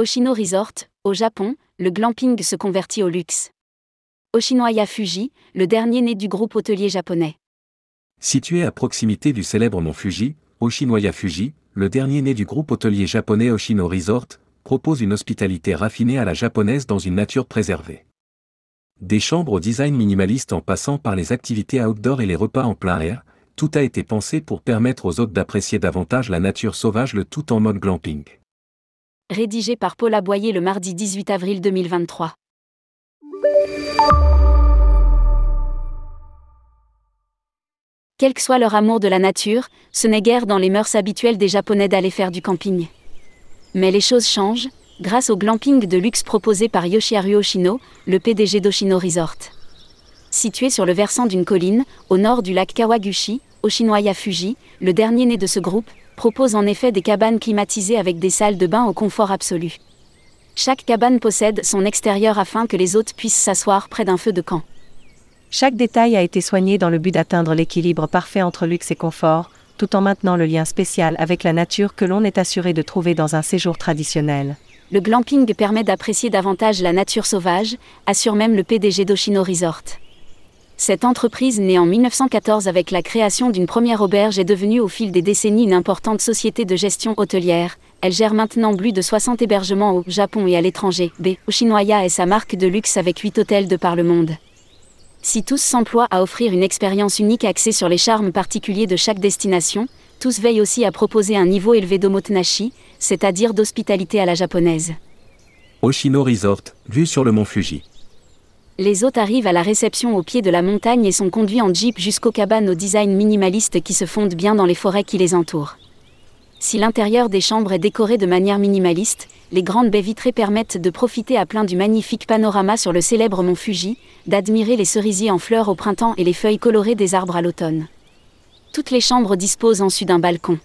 Oshino Resort, au Japon, le glamping se convertit au luxe. Oshinoya Fuji, le dernier né du groupe hôtelier japonais. Situé à proximité du célèbre mont Fuji, Oshinoya Fuji, le dernier né du groupe hôtelier japonais Oshino Resort, propose une hospitalité raffinée à la japonaise dans une nature préservée. Des chambres au design minimaliste en passant par les activités outdoor et les repas en plein air, tout a été pensé pour permettre aux hôtes d'apprécier davantage la nature sauvage le tout en mode glamping. Rédigé par Paul Aboyer le mardi 18 avril 2023. Quel que soit leur amour de la nature, ce n'est guère dans les mœurs habituelles des Japonais d'aller faire du camping. Mais les choses changent, grâce au glamping de luxe proposé par Yoshiharu Oshino, le PDG d'Oshino Resort. Situé sur le versant d'une colline, au nord du lac Kawaguchi, Oshinoya Fuji, le dernier né de ce groupe, propose en effet des cabanes climatisées avec des salles de bain au confort absolu. Chaque cabane possède son extérieur afin que les hôtes puissent s'asseoir près d'un feu de camp. Chaque détail a été soigné dans le but d'atteindre l'équilibre parfait entre luxe et confort, tout en maintenant le lien spécial avec la nature que l'on est assuré de trouver dans un séjour traditionnel. Le glamping permet d'apprécier davantage la nature sauvage, assure même le PDG d'Oshino Resort. Cette entreprise née en 1914 avec la création d'une première auberge est devenue au fil des décennies une importante société de gestion hôtelière. Elle gère maintenant plus de 60 hébergements au Japon et à l'étranger. B. Oshinoya est sa marque de luxe avec 8 hôtels de par le monde. Si tous s'emploient à offrir une expérience unique axée sur les charmes particuliers de chaque destination, tous veillent aussi à proposer un niveau élevé d'omotenashi, c'est-à-dire d'hospitalité à la japonaise. Oshino Resort, vue sur le mont Fuji. Les hôtes arrivent à la réception au pied de la montagne et sont conduits en jeep jusqu'aux cabanes au design minimaliste qui se fondent bien dans les forêts qui les entourent. Si l'intérieur des chambres est décoré de manière minimaliste, les grandes baies vitrées permettent de profiter à plein du magnifique panorama sur le célèbre mont Fuji, d'admirer les cerisiers en fleurs au printemps et les feuilles colorées des arbres à l'automne. Toutes les chambres disposent ensuite d'un balcon.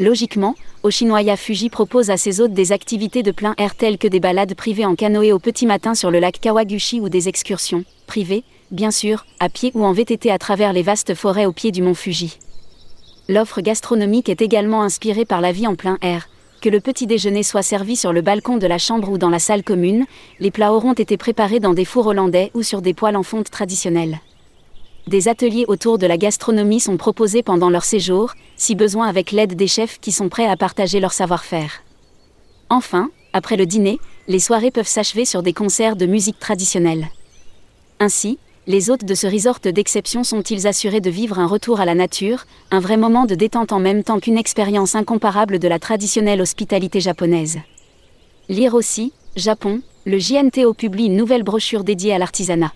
Logiquement, Oshinoya Fuji propose à ses hôtes des activités de plein air telles que des balades privées en canoë au petit matin sur le lac Kawaguchi ou des excursions, privées, bien sûr, à pied ou en VTT à travers les vastes forêts au pied du mont Fuji. L'offre gastronomique est également inspirée par la vie en plein air. Que le petit déjeuner soit servi sur le balcon de la chambre ou dans la salle commune, les plats auront été préparés dans des fours hollandais ou sur des poêles en fonte traditionnelles des ateliers autour de la gastronomie sont proposés pendant leur séjour, si besoin avec l'aide des chefs qui sont prêts à partager leur savoir-faire. Enfin, après le dîner, les soirées peuvent s'achever sur des concerts de musique traditionnelle. Ainsi, les hôtes de ce resort d'exception sont-ils assurés de vivre un retour à la nature, un vrai moment de détente en même temps qu'une expérience incomparable de la traditionnelle hospitalité japonaise. Lire aussi, Japon, le JNTO publie une nouvelle brochure dédiée à l'artisanat.